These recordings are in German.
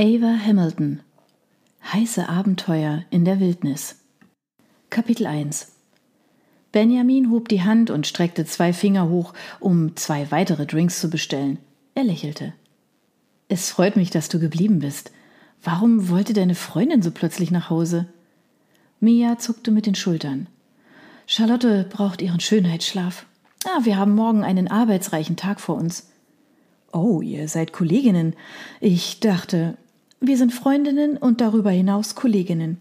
Ava Hamilton Heiße Abenteuer in der Wildnis Kapitel 1 Benjamin hob die Hand und streckte zwei Finger hoch, um zwei weitere Drinks zu bestellen. Er lächelte. Es freut mich, dass du geblieben bist. Warum wollte deine Freundin so plötzlich nach Hause? Mia zuckte mit den Schultern. Charlotte braucht ihren Schönheitsschlaf. Ah, wir haben morgen einen arbeitsreichen Tag vor uns. Oh, ihr seid Kolleginnen. Ich dachte, wir sind Freundinnen und darüber hinaus Kolleginnen.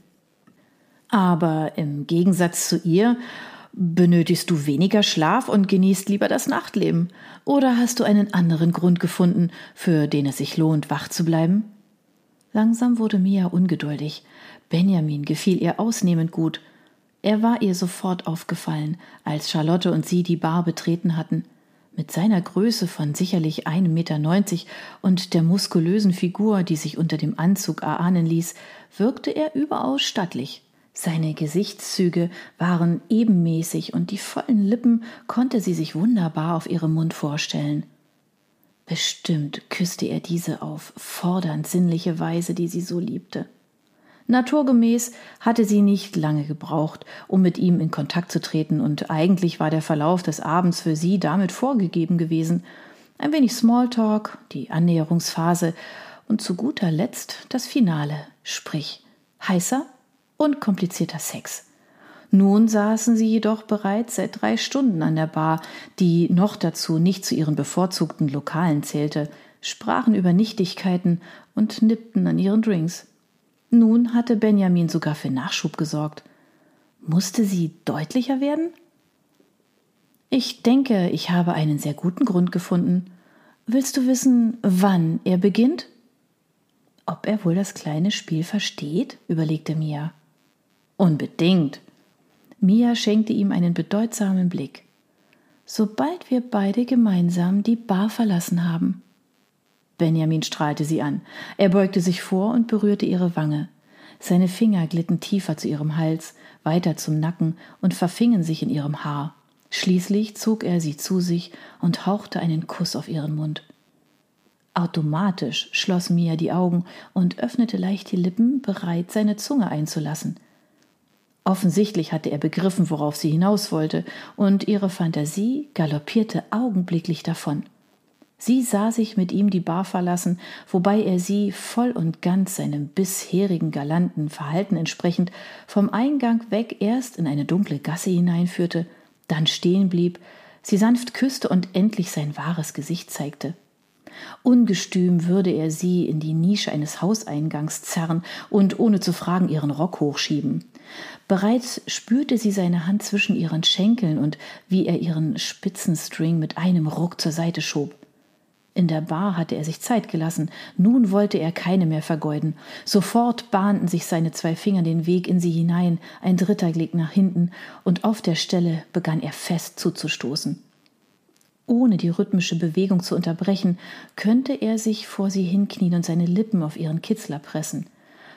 Aber im Gegensatz zu ihr benötigst du weniger Schlaf und genießt lieber das Nachtleben. Oder hast du einen anderen Grund gefunden, für den es sich lohnt, wach zu bleiben? Langsam wurde Mia ungeduldig. Benjamin gefiel ihr ausnehmend gut. Er war ihr sofort aufgefallen, als Charlotte und sie die Bar betreten hatten. Mit seiner Größe von sicherlich einem Meter neunzig und der muskulösen Figur, die sich unter dem Anzug erahnen ließ, wirkte er überaus stattlich. Seine Gesichtszüge waren ebenmäßig und die vollen Lippen konnte sie sich wunderbar auf ihrem Mund vorstellen. Bestimmt küsste er diese auf fordernd sinnliche Weise, die sie so liebte. Naturgemäß hatte sie nicht lange gebraucht, um mit ihm in Kontakt zu treten, und eigentlich war der Verlauf des Abends für sie damit vorgegeben gewesen. Ein wenig Smalltalk, die Annäherungsphase und zu guter Letzt das Finale, sprich heißer und komplizierter Sex. Nun saßen sie jedoch bereits seit drei Stunden an der Bar, die noch dazu nicht zu ihren bevorzugten Lokalen zählte, sprachen über Nichtigkeiten und nippten an ihren Drinks. Nun hatte Benjamin sogar für Nachschub gesorgt. Musste sie deutlicher werden? Ich denke, ich habe einen sehr guten Grund gefunden. Willst du wissen, wann er beginnt? Ob er wohl das kleine Spiel versteht? überlegte Mia. Unbedingt. Mia schenkte ihm einen bedeutsamen Blick. Sobald wir beide gemeinsam die Bar verlassen haben. Benjamin strahlte sie an. Er beugte sich vor und berührte ihre Wange. Seine Finger glitten tiefer zu ihrem Hals, weiter zum Nacken und verfingen sich in ihrem Haar. Schließlich zog er sie zu sich und hauchte einen Kuss auf ihren Mund. Automatisch schloss Mia die Augen und öffnete leicht die Lippen, bereit, seine Zunge einzulassen. Offensichtlich hatte er begriffen, worauf sie hinaus wollte, und ihre Fantasie galoppierte augenblicklich davon. Sie sah sich mit ihm die Bar verlassen, wobei er sie voll und ganz seinem bisherigen galanten Verhalten entsprechend vom Eingang weg erst in eine dunkle Gasse hineinführte, dann stehen blieb, sie sanft küsste und endlich sein wahres Gesicht zeigte. Ungestüm würde er sie in die Nische eines Hauseingangs zerren und ohne zu fragen ihren Rock hochschieben. Bereits spürte sie seine Hand zwischen ihren Schenkeln und wie er ihren Spitzenstring mit einem Ruck zur Seite schob. In der Bar hatte er sich Zeit gelassen, nun wollte er keine mehr vergeuden. Sofort bahnten sich seine zwei Finger den Weg in sie hinein, ein dritter glitt nach hinten, und auf der Stelle begann er fest zuzustoßen. Ohne die rhythmische Bewegung zu unterbrechen, könnte er sich vor sie hinknien und seine Lippen auf ihren Kitzler pressen.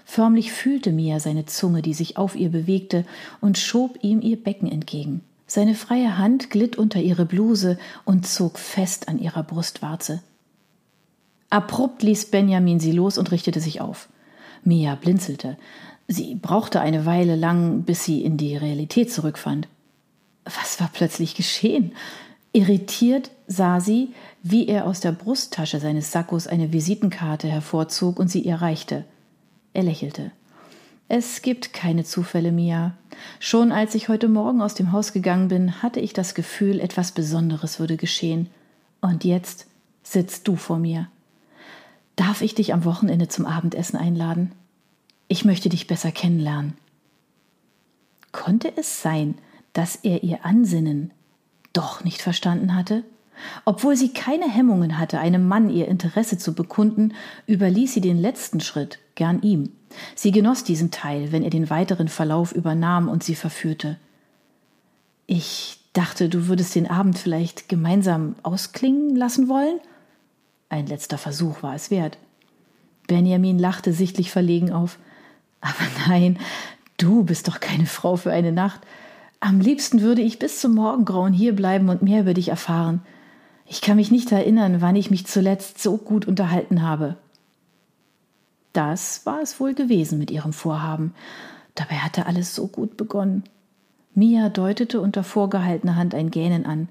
Förmlich fühlte Mia seine Zunge, die sich auf ihr bewegte, und schob ihm ihr Becken entgegen. Seine freie Hand glitt unter ihre Bluse und zog fest an ihrer Brustwarze. Abrupt ließ Benjamin sie los und richtete sich auf. Mia blinzelte. Sie brauchte eine Weile lang, bis sie in die Realität zurückfand. Was war plötzlich geschehen? Irritiert sah sie, wie er aus der Brusttasche seines Sackos eine Visitenkarte hervorzog und sie ihr reichte. Er lächelte. Es gibt keine Zufälle, Mia. Schon als ich heute Morgen aus dem Haus gegangen bin, hatte ich das Gefühl, etwas Besonderes würde geschehen. Und jetzt sitzt du vor mir. Darf ich dich am Wochenende zum Abendessen einladen? Ich möchte dich besser kennenlernen. Konnte es sein, dass er ihr Ansinnen doch nicht verstanden hatte? Obwohl sie keine Hemmungen hatte, einem Mann ihr Interesse zu bekunden, überließ sie den letzten Schritt gern ihm. Sie genoss diesen Teil, wenn er den weiteren Verlauf übernahm und sie verführte. Ich dachte, du würdest den Abend vielleicht gemeinsam ausklingen lassen wollen? Ein letzter Versuch war es wert. Benjamin lachte sichtlich verlegen auf. Aber nein, du bist doch keine Frau für eine Nacht. Am liebsten würde ich bis zum Morgengrauen hierbleiben und mehr über dich erfahren. Ich kann mich nicht erinnern, wann ich mich zuletzt so gut unterhalten habe. Das war es wohl gewesen mit ihrem Vorhaben. Dabei hatte alles so gut begonnen. Mia deutete unter vorgehaltener Hand ein Gähnen an.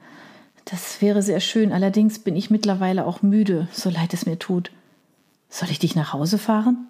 Das wäre sehr schön, allerdings bin ich mittlerweile auch müde, so leid es mir tut. Soll ich dich nach Hause fahren?